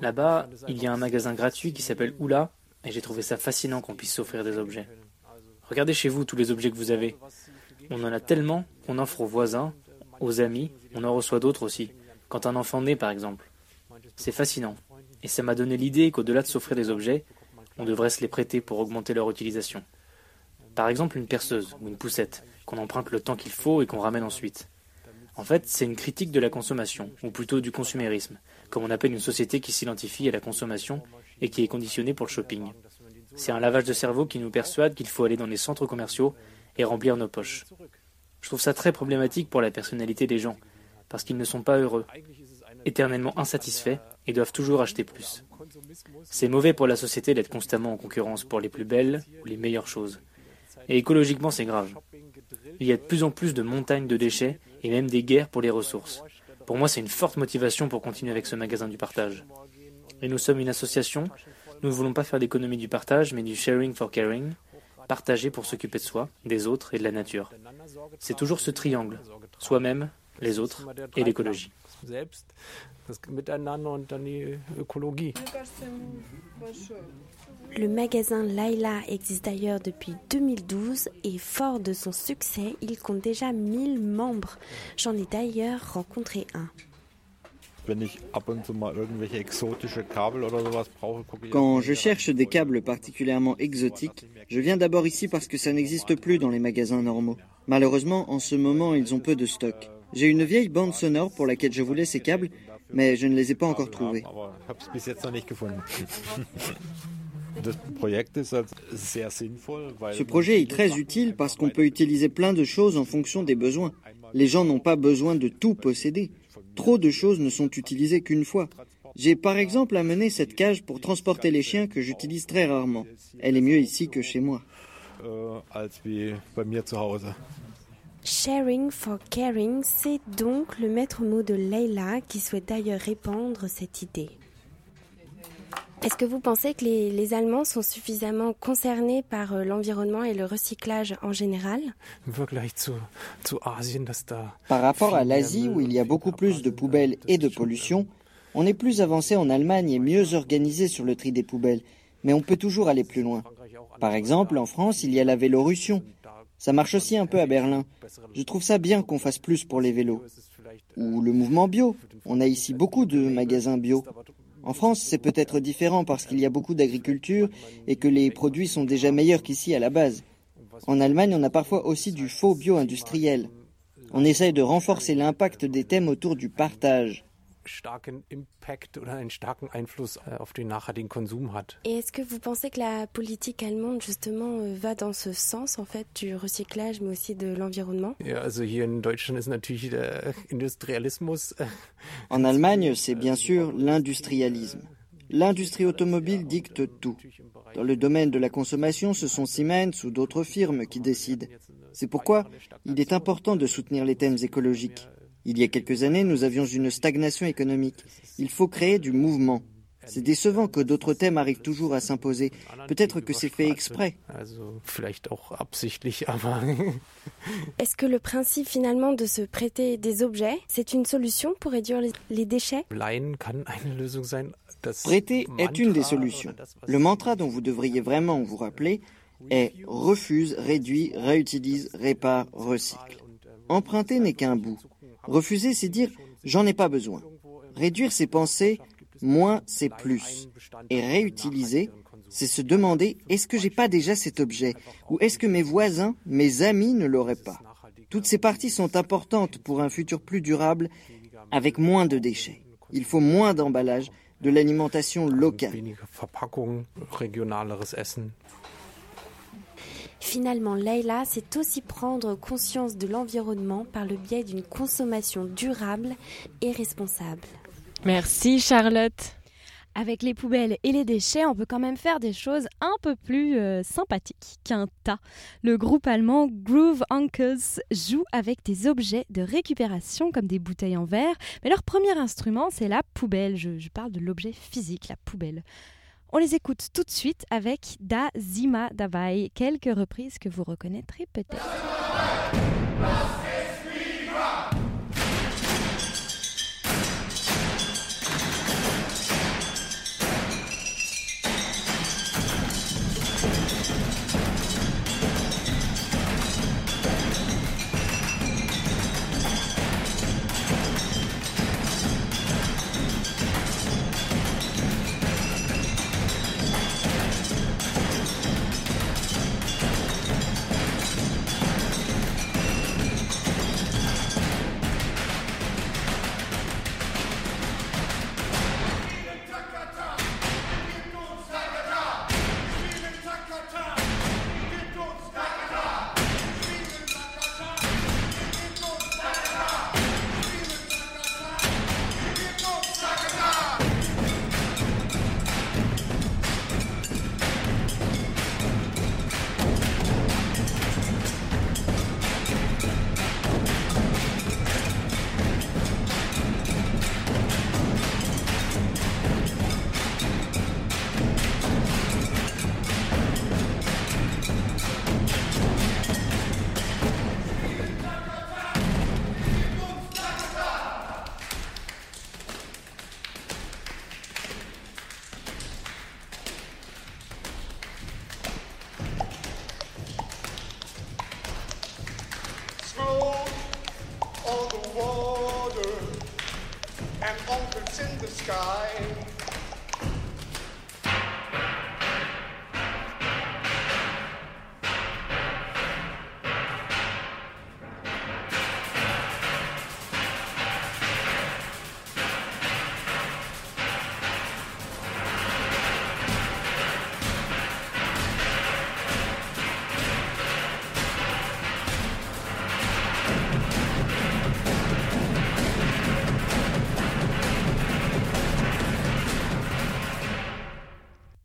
Là-bas, il y a un magasin gratuit qui s'appelle Oula et j'ai trouvé ça fascinant qu'on puisse s'offrir des objets. Regardez chez vous tous les objets que vous avez. On en a tellement qu'on offre aux voisins, aux amis, on en reçoit d'autres aussi. Quand un enfant naît, par exemple. C'est fascinant. Et ça m'a donné l'idée qu'au-delà de s'offrir des objets, on devrait se les prêter pour augmenter leur utilisation. Par exemple, une perceuse ou une poussette, qu'on emprunte le temps qu'il faut et qu'on ramène ensuite. En fait, c'est une critique de la consommation, ou plutôt du consumérisme, comme on appelle une société qui s'identifie à la consommation et qui est conditionnée pour le shopping. C'est un lavage de cerveau qui nous persuade qu'il faut aller dans les centres commerciaux et remplir nos poches. Je trouve ça très problématique pour la personnalité des gens, parce qu'ils ne sont pas heureux, éternellement insatisfaits et doivent toujours acheter plus. C'est mauvais pour la société d'être constamment en concurrence pour les plus belles ou les meilleures choses. Et écologiquement, c'est grave. Il y a de plus en plus de montagnes de déchets et même des guerres pour les ressources. Pour moi, c'est une forte motivation pour continuer avec ce magasin du partage. Et nous sommes une association. Nous ne voulons pas faire d'économie du partage, mais du sharing for caring, partager pour s'occuper de soi, des autres et de la nature. C'est toujours ce triangle, soi-même, les autres et l'écologie. Le magasin Laila existe d'ailleurs depuis 2012 et fort de son succès, il compte déjà 1000 membres. J'en ai d'ailleurs rencontré un. Quand je cherche des câbles particulièrement exotiques, je viens d'abord ici parce que ça n'existe plus dans les magasins normaux. Malheureusement, en ce moment, ils ont peu de stock. J'ai une vieille bande sonore pour laquelle je voulais ces câbles, mais je ne les ai pas encore trouvés. [LAUGHS] Ce projet est très utile parce qu'on peut utiliser plein de choses en fonction des besoins. Les gens n'ont pas besoin de tout posséder. Trop de choses ne sont utilisées qu'une fois. J'ai par exemple amené cette cage pour transporter les chiens que j'utilise très rarement. Elle est mieux ici que chez moi. Sharing for caring, c'est donc le maître mot de Leila qui souhaite d'ailleurs répandre cette idée. Est-ce que vous pensez que les, Allemands sont suffisamment concernés par euh, l'environnement et le recyclage en général? Par rapport à l'Asie, où il y a beaucoup plus de poubelles et de pollution, on est plus avancé en Allemagne et mieux organisé sur le tri des poubelles, mais on peut toujours aller plus loin. Par exemple, en France, il y a la vélorussion. Ça marche aussi un peu à Berlin. Je trouve ça bien qu'on fasse plus pour les vélos. Ou le mouvement bio. On a ici beaucoup de magasins bio. En France, c'est peut-être différent parce qu'il y a beaucoup d'agriculture et que les produits sont déjà meilleurs qu'ici à la base. En Allemagne, on a parfois aussi du faux bio-industriel. On essaye de renforcer l'impact des thèmes autour du partage. Et est-ce que vous pensez que la politique allemande justement euh, va dans ce sens en fait du recyclage mais aussi de l'environnement? En Allemagne, c'est bien sûr l'industrialisme. L'industrie automobile dicte tout. Dans le domaine de la consommation, ce sont Siemens ou d'autres firmes qui décident. C'est pourquoi il est important de soutenir les thèmes écologiques. Il y a quelques années, nous avions une stagnation économique. Il faut créer du mouvement. C'est décevant que d'autres thèmes arrivent toujours à s'imposer. Peut-être que c'est fait exprès. [LAUGHS] Est-ce que le principe finalement de se prêter des objets, c'est une solution pour réduire les déchets? Prêter est une des solutions. Le mantra dont vous devriez vraiment vous rappeler est refuse, réduit, réutilise, répare, recycle. Emprunter n'est qu'un bout. Refuser, c'est dire j'en ai pas besoin. Réduire, c'est penser moins, c'est plus. Et réutiliser, c'est se demander est-ce que j'ai pas déjà cet objet? Ou est-ce que mes voisins, mes amis ne l'auraient pas? Toutes ces parties sont importantes pour un futur plus durable avec moins de déchets. Il faut moins d'emballage, de l'alimentation locale. Finalement, Leila, c'est aussi prendre conscience de l'environnement par le biais d'une consommation durable et responsable. Merci Charlotte. Avec les poubelles et les déchets, on peut quand même faire des choses un peu plus euh, sympathiques qu'un tas. Le groupe allemand Groove Uncles joue avec des objets de récupération comme des bouteilles en verre, mais leur premier instrument, c'est la poubelle. Je, je parle de l'objet physique, la poubelle. On les écoute tout de suite avec Da Zima Davai, quelques reprises que vous reconnaîtrez peut-être.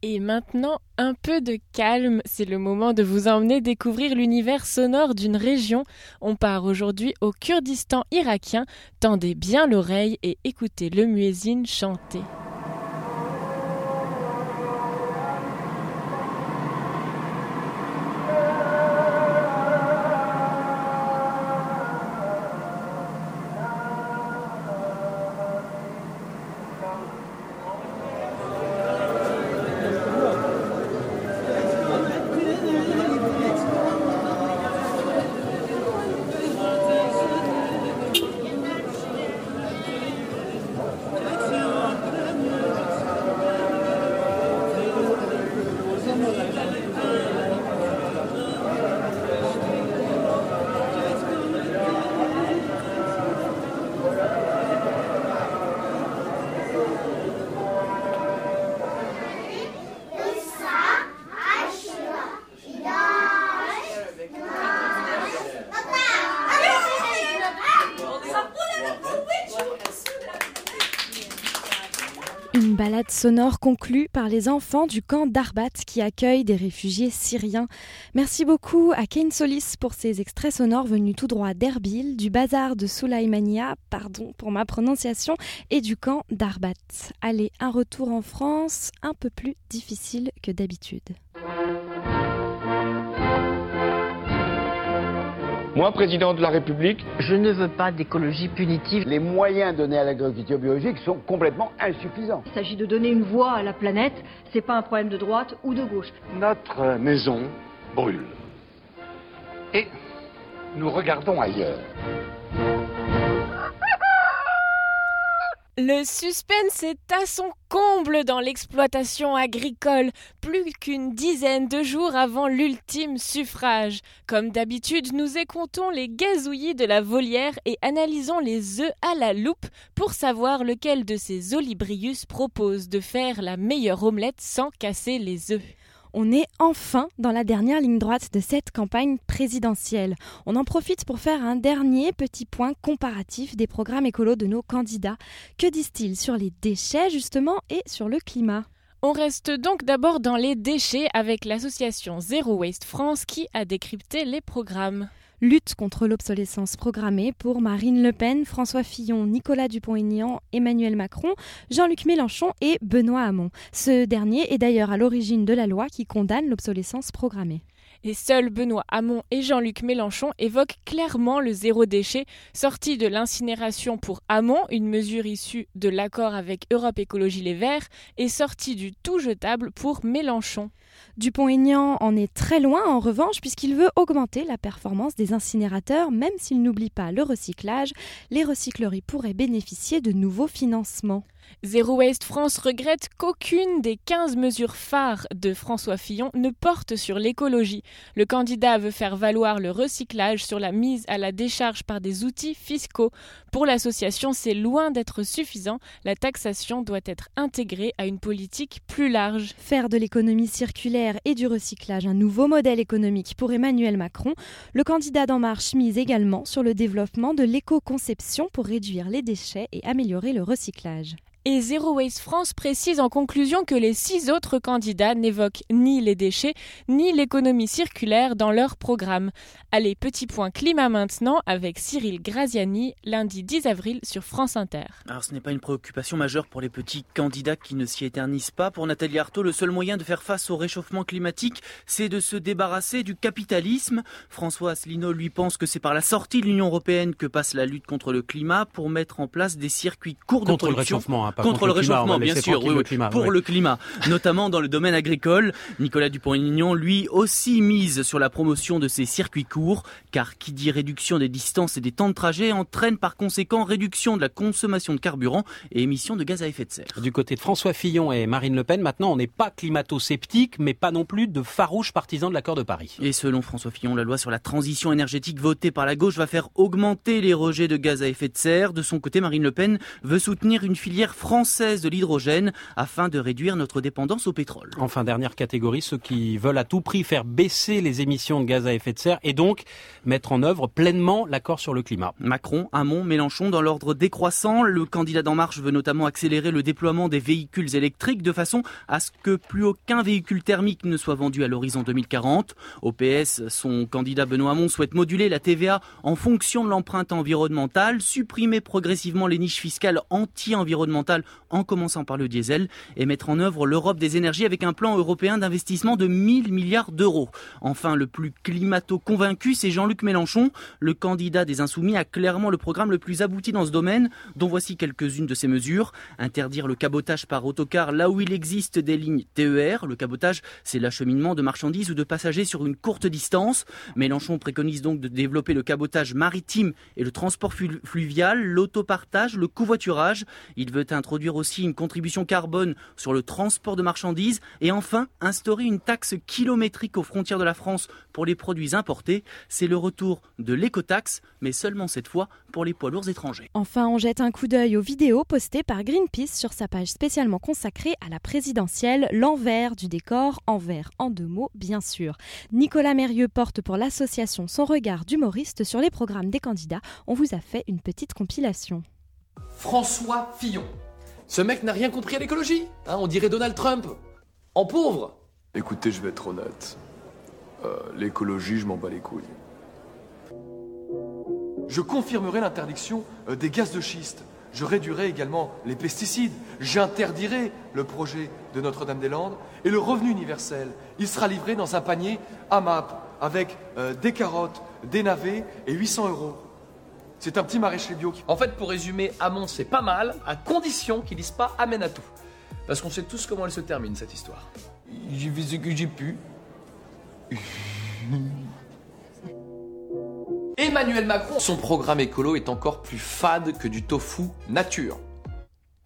Et maintenant, un peu de calme, c'est le moment de vous emmener découvrir l'univers sonore d'une région. On part aujourd'hui au Kurdistan irakien, tendez bien l'oreille et écoutez le muezzin chanter. Sonore conclue par les enfants du camp d'Arbat qui accueille des réfugiés syriens. Merci beaucoup à Kane Solis pour ces extraits sonores venus tout droit d'Erbil, du bazar de Soulaimania, pardon pour ma prononciation, et du camp d'Arbat. Allez, un retour en France un peu plus difficile que d'habitude. Moi, président de la République, je ne veux pas d'écologie punitive. Les moyens donnés à l'agriculture biologique sont complètement insuffisants. Il s'agit de donner une voix à la planète, c'est pas un problème de droite ou de gauche. Notre maison brûle. Et nous regardons ailleurs. Le suspense est à son comble dans l'exploitation agricole, plus qu'une dizaine de jours avant l'ultime suffrage. Comme d'habitude, nous écoutons les gazouillis de la volière et analysons les œufs à la loupe pour savoir lequel de ces olibrius propose de faire la meilleure omelette sans casser les œufs on est enfin dans la dernière ligne droite de cette campagne présidentielle. On en profite pour faire un dernier petit point comparatif des programmes écolos de nos candidats. Que disent-ils sur les déchets justement et sur le climat? On reste donc d'abord dans les déchets avec l'association Zero Waste France qui a décrypté les programmes. Lutte contre l'obsolescence programmée pour Marine Le Pen, François Fillon, Nicolas Dupont-Aignan, Emmanuel Macron, Jean-Luc Mélenchon et Benoît Hamon. Ce dernier est d'ailleurs à l'origine de la loi qui condamne l'obsolescence programmée. Et seuls Benoît Hamon et Jean-Luc Mélenchon évoquent clairement le zéro déchet, sorti de l'incinération pour Hamon, une mesure issue de l'accord avec Europe Écologie Les Verts, et sorti du tout jetable pour Mélenchon. Dupont-Aignan en est très loin en revanche puisqu'il veut augmenter la performance des incinérateurs même s'il n'oublie pas le recyclage. Les recycleries pourraient bénéficier de nouveaux financements. Zero Waste France regrette qu'aucune des 15 mesures phares de François Fillon ne porte sur l'écologie. Le candidat veut faire valoir le recyclage sur la mise à la décharge par des outils fiscaux. Pour l'association, c'est loin d'être suffisant. La taxation doit être intégrée à une politique plus large. Faire de l'économie circulaire et du recyclage un nouveau modèle économique pour Emmanuel Macron, le candidat d'En Marche mise également sur le développement de l'éco-conception pour réduire les déchets et améliorer le recyclage. Et Zero Waste France précise en conclusion que les six autres candidats n'évoquent ni les déchets ni l'économie circulaire dans leur programme. Allez, petit point climat maintenant avec Cyril Graziani, lundi 10 avril sur France Inter. Alors ce n'est pas une préoccupation majeure pour les petits candidats qui ne s'y éternisent pas. Pour Nathalie Arthaud, le seul moyen de faire face au réchauffement climatique, c'est de se débarrasser du capitalisme. François Asselineau lui pense que c'est par la sortie de l'Union européenne que passe la lutte contre le climat pour mettre en place des circuits courts contre de production. Le réchauffement, hein, contre, le, réchauffement, bien sûr, oui, climat, pour le climat, [LAUGHS] notamment dans le domaine agricole. Nicolas Dupont-Aignan, lui aussi, mise sur la promotion de ces circuits courts, car qui dit réduction des distances et des temps de trajet entraîne par conséquent réduction de la consommation de carburant et émissions de gaz à effet de serre. Du côté de François Fillon et Marine Le Pen, maintenant, on n'est pas climato-sceptique, mais pas non plus de farouches partisans de l'accord de Paris. Et selon François Fillon, la loi sur la transition énergétique votée par la gauche va faire augmenter les rejets de gaz à effet de serre. De son côté, Marine Le Pen veut soutenir une filière française de l'hydrogène afin de réduire notre dépendance au pétrole. Enfin, dernière catégorie, ceux qui veulent à tout prix faire baisser les émissions de gaz à effet de serre et donc mettre en œuvre pleinement l'accord sur le climat. Macron, Hamon, Mélenchon, dans l'ordre décroissant, le candidat d'En Marche veut notamment accélérer le déploiement des véhicules électriques de façon à ce que plus aucun véhicule thermique ne soit vendu à l'horizon 2040. Au PS, son candidat Benoît Hamon souhaite moduler la TVA en fonction de l'empreinte environnementale, supprimer progressivement les niches fiscales anti-environnementales en commençant par le diesel et mettre en œuvre l'Europe des énergies avec un plan européen d'investissement de 1000 milliards d'euros. Enfin, le plus climato-convaincu, c'est Jean-Luc Mélenchon. Le candidat des Insoumis a clairement le programme le plus abouti dans ce domaine, dont voici quelques-unes de ses mesures. Interdire le cabotage par autocar là où il existe des lignes TER. Le cabotage, c'est l'acheminement de marchandises ou de passagers sur une courte distance. Mélenchon préconise donc de développer le cabotage maritime et le transport fluvial, l'autopartage, le covoiturage. Il veut introduire aussi une contribution carbone sur le transport de marchandises et enfin instaurer une taxe kilométrique aux frontières de la France pour les produits importés. C'est le retour de l'écotaxe, mais seulement cette fois pour les poids lourds étrangers. Enfin, on jette un coup d'œil aux vidéos postées par Greenpeace sur sa page spécialement consacrée à la présidentielle, l'envers du décor, envers en deux mots bien sûr. Nicolas Mérieux porte pour l'association son regard d'humoriste sur les programmes des candidats. On vous a fait une petite compilation. François Fillon Ce mec n'a rien compris à l'écologie. Hein, on dirait Donald Trump. En pauvre. Écoutez, je vais être honnête. Euh, l'écologie, je m'en bats les couilles. Je confirmerai l'interdiction euh, des gaz de schiste. Je réduirai également les pesticides. J'interdirai le projet de Notre-Dame-des-Landes et le revenu universel. Il sera livré dans un panier AMAP avec euh, des carottes, des navets et 800 euros. C'est un petit maraîcher bio. En fait, pour résumer, Amon, c'est pas mal, à condition qu'ils disent pas Amen à tout. Parce qu'on sait tous comment elle se termine, cette histoire. J'ai vu ce que j'ai pu. Emmanuel Macron, son programme écolo est encore plus fade que du tofu nature.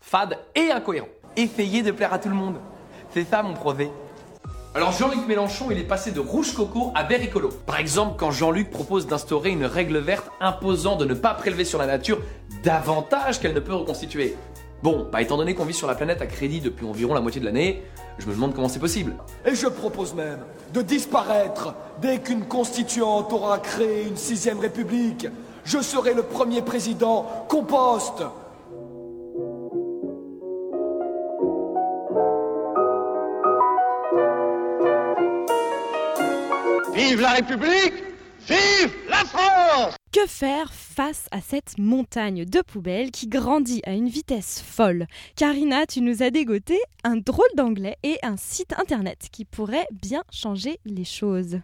Fade et incohérent. Essayer de plaire à tout le monde. C'est ça mon projet. Alors Jean-Luc Mélenchon, il est passé de rouge coco à vert écolo. Par exemple, quand Jean-Luc propose d'instaurer une règle verte imposant de ne pas prélever sur la nature davantage qu'elle ne peut reconstituer. Bon, bah étant donné qu'on vit sur la planète à crédit depuis environ la moitié de l'année, je me demande comment c'est possible. Et je propose même de disparaître dès qu'une constituante aura créé une sixième république. Je serai le premier président compost. Vive la République Vive la France Que faire face à cette montagne de poubelles qui grandit à une vitesse folle? Karina, tu nous as dégoté un drôle d'anglais et un site internet qui pourrait bien changer les choses.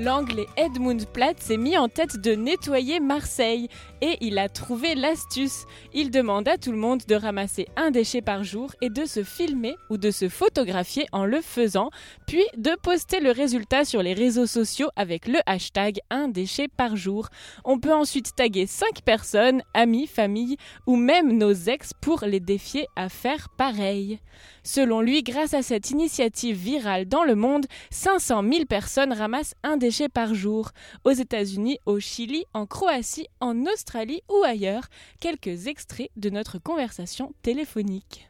L'anglais Edmund Platt s'est mis en tête de nettoyer Marseille et il a trouvé l'astuce. Il demande à tout le monde de ramasser un déchet par jour et de se filmer ou de se photographier en le faisant, puis de poster le résultat sur les réseaux sociaux avec le hashtag un déchet par jour. On peut ensuite taguer 5 personnes, amis, famille ou même nos ex pour les défier à faire pareil. Selon lui, grâce à cette initiative virale dans le monde, 500 000 personnes ramassent un déchet par jour. Aux États-Unis, au Chili, en Croatie, en Australie ou ailleurs, quelques extraits de notre conversation téléphonique.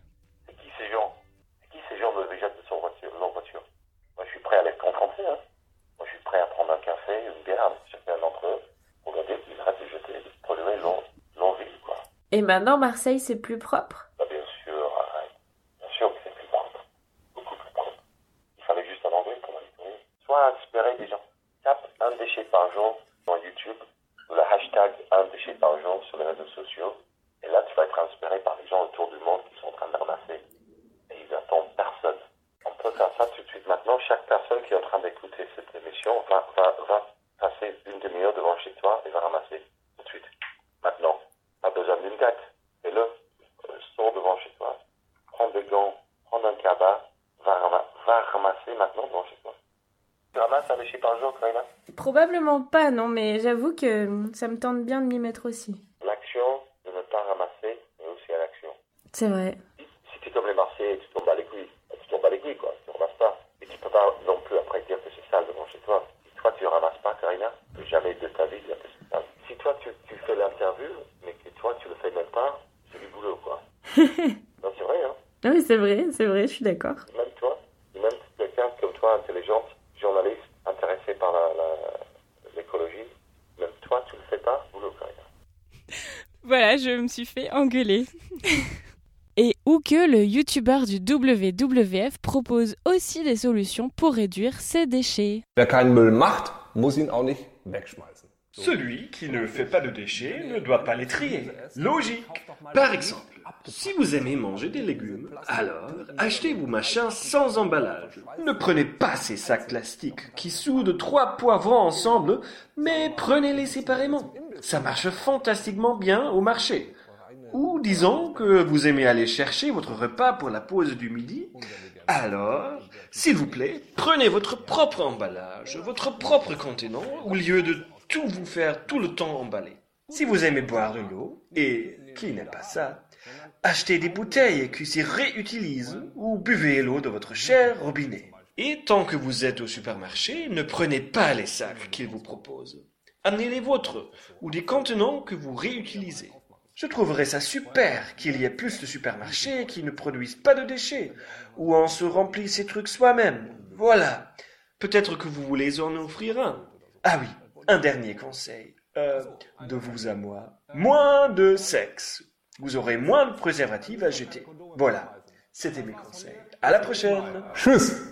Qui ces gens? Qui ces gens me jettent de son voiture, leur voiture Moi, je suis prêt à les confronter. Hein. Moi, je suis prêt à prendre un café, une bière avec chacun d'entre eux. Regardez, ils arrêtent de jeter leur ville, quoi. Et maintenant, Marseille, c'est plus propre? Bah, bien sûr, arrête. Bien sûr que c'est plus propre. Beaucoup plus propre. Il fallait juste un anglais pour la nettoyer. Sois inspiré des gens. Un déchet par jour sur YouTube ou le hashtag un déchet par jour sur les réseaux sociaux. Et là, tu vas être inspiré par les gens autour du monde qui sont en train de ramasser. Et ils attendent personne. On peut faire ça tout de suite maintenant. Chaque personne qui est en train d'écouter cette émission va, passer une demi-heure devant chez toi et va ramasser tout de suite. Maintenant. Pas besoin d'une date. Fais-le. Euh, Sors devant chez toi. Prends des gants. Prends un cabas. Va ramasser maintenant devant chez toi. Tu ramasses un déchet par jour, Karina Probablement pas, non, mais j'avoue que ça me tente bien de m'y mettre aussi. L'action de ne pas ramasser, mais aussi à l'action. C'est vrai. Si tu es comme les Marseillais, tu tombes à les couilles. bah, Tu tombes à les couilles, quoi. Tu ramasses pas. Et tu peux pas non plus après dire que c'est sale devant chez toi. Si toi tu ramasses pas, Karina, plus jamais de ta vie dire que c'est sale. Si toi tu, tu fais l'interview, mais que toi tu le fais même pas, c'est du boulot, quoi. [LAUGHS] non, c'est vrai, hein. Non, mais c'est vrai, c'est vrai, je suis d'accord. Même toi, et même quelqu'un comme toi, intelligente, journaliste, intéressé par la- la- l'écologie, même toi, tu le fais pas, boulot, Karina. Voilà, je me suis fait engueuler. [LAUGHS] Et ou que le youtubeur du WWF propose aussi des solutions pour réduire ses déchets. Wer keinen Müll macht, muss ihn auch nicht wegschmeißen. Celui qui ne fait pas de déchets ne doit pas les trier. Logique. Par exemple, si vous aimez manger des légumes, alors achetez vos machins sans emballage. Ne prenez pas ces sacs plastiques qui soudent trois poivrons ensemble, mais prenez-les séparément. Ça marche fantastiquement bien au marché. Ou disons que vous aimez aller chercher votre repas pour la pause du midi. Alors, s'il vous plaît, prenez votre propre emballage, votre propre contenant, au lieu de tout vous faire tout le temps emballer. Si vous aimez boire de l'eau, et qui n'aime pas ça, achetez des bouteilles qui se réutilisent ou buvez l'eau de votre cher robinet. Et tant que vous êtes au supermarché, ne prenez pas les sacs qu'ils vous proposent. Amenez les vôtres ou des contenants que vous réutilisez. Je trouverais ça super qu'il y ait plus de supermarchés qui ne produisent pas de déchets, où on se remplit ses trucs soi-même. Voilà. Peut-être que vous voulez en offrir un. Ah oui, un dernier conseil. Euh, de vous à moi. Moins de sexe. Vous aurez moins de préservatifs à jeter. Voilà, c'était mes conseils. À la prochaine. Tchuss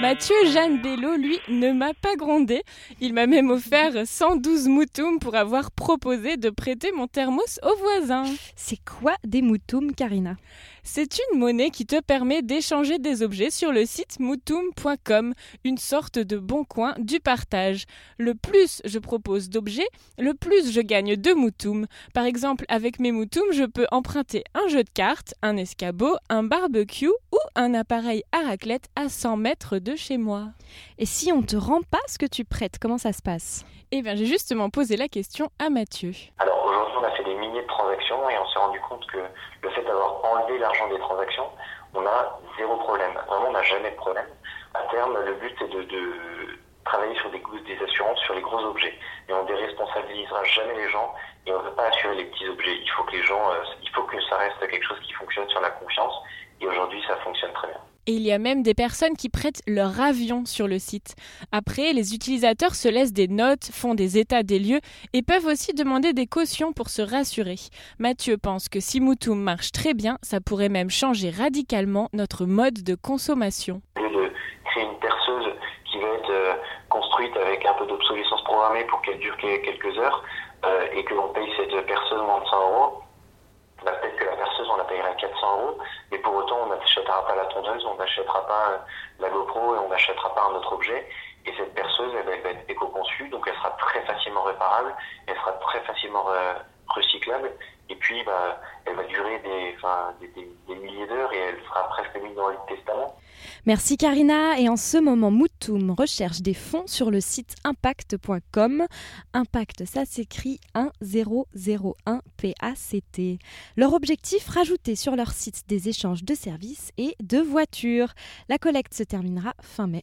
Mathieu Jeanne Bello, lui, ne m'a pas grondé. Il m'a même offert 112 moutoumes pour avoir proposé de prêter mon thermos au voisin. C'est quoi des moutoumes, Karina? C'est une monnaie qui te permet d'échanger des objets sur le site moutoum.com, une sorte de bon coin du partage. Le plus je propose d'objets, le plus je gagne de moutoum. Par exemple, avec mes moutoum, je peux emprunter un jeu de cartes, un escabeau, un barbecue ou un appareil à raclette à 100 mètres de chez moi. Et si on te rend pas ce que tu prêtes, comment ça se passe? Eh bien, j'ai justement posé la question à Mathieu. Alors aujourd'hui, on a fait des milliers de transactions et on s'est rendu compte que le fait d'avoir enlevé l'argent des transactions, on a zéro problème. Vraiment, on n'a jamais de problème. À terme, le but est de, travailler sur des, des assurances sur les gros objets. Et on déresponsabilisera jamais les gens et on ne veut pas assurer les petits objets. Il faut que les gens, euh, il faut que ça reste quelque chose qui fonctionne sur la confiance. Et aujourd'hui, ça fonctionne très bien. Et il y a même des personnes qui prêtent leur avion sur le site. Après, les utilisateurs se laissent des notes, font des états des lieux et peuvent aussi demander des cautions pour se rassurer. Mathieu pense que si Moutoum marche très bien, ça pourrait même changer radicalement notre mode de consommation. Créer une perceuse qui va être euh, construite avec un peu d'obsolescence programmée pour qu'elle dure quelques heures euh, et que l'on paye cette perceuse moins de 100 euros, peut-être que la perceuse, on la payera 400 euros, mais pour autant, on n'achètera pas la tondeuse, on n'achètera pas euh, la GoPro et on n'achètera pas un autre objet. Et cette perceuse, elle, va être éco-conçue, donc elle sera très facilement réparable, elle sera très facilement euh, recyclable, et puis bah, elle va durer des, milliers d'heures et elle sera presque mise dans le testament. Merci Karina. Et en ce moment, Moutoum recherche des fonds sur le site impact.com. Impact, ça s'écrit 1001 PACT. Leur objectif, rajouter sur leur site des échanges de services et de voitures. La collecte se terminera fin mai.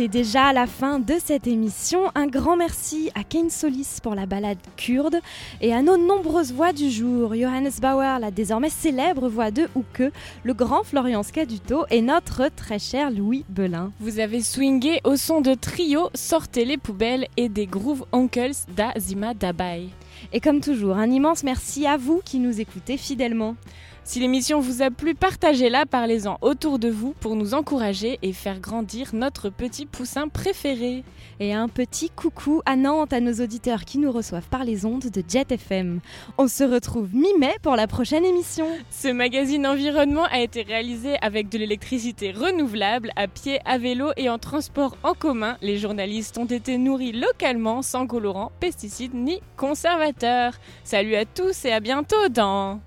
C'est déjà la fin de cette émission. Un grand merci à Kane Solis pour la balade kurde et à nos nombreuses voix du jour. Johannes Bauer, la désormais célèbre voix de que le grand Florian Scaduto et notre très cher Louis Belin. Vous avez swingé au son de trio Sortez les poubelles et des Groove Uncles d'Azima Dabai. Et comme toujours, un immense merci à vous qui nous écoutez fidèlement. Si l'émission vous a plu, partagez-la, parlez-en autour de vous pour nous encourager et faire grandir notre petit poussin préféré. Et un petit coucou à Nantes à nos auditeurs qui nous reçoivent par les ondes de Jet FM. On se retrouve mi-mai pour la prochaine émission. Ce magazine environnement a été réalisé avec de l'électricité renouvelable, à pied, à vélo et en transport en commun. Les journalistes ont été nourris localement sans colorants, pesticides ni conservateurs. Salut à tous et à bientôt dans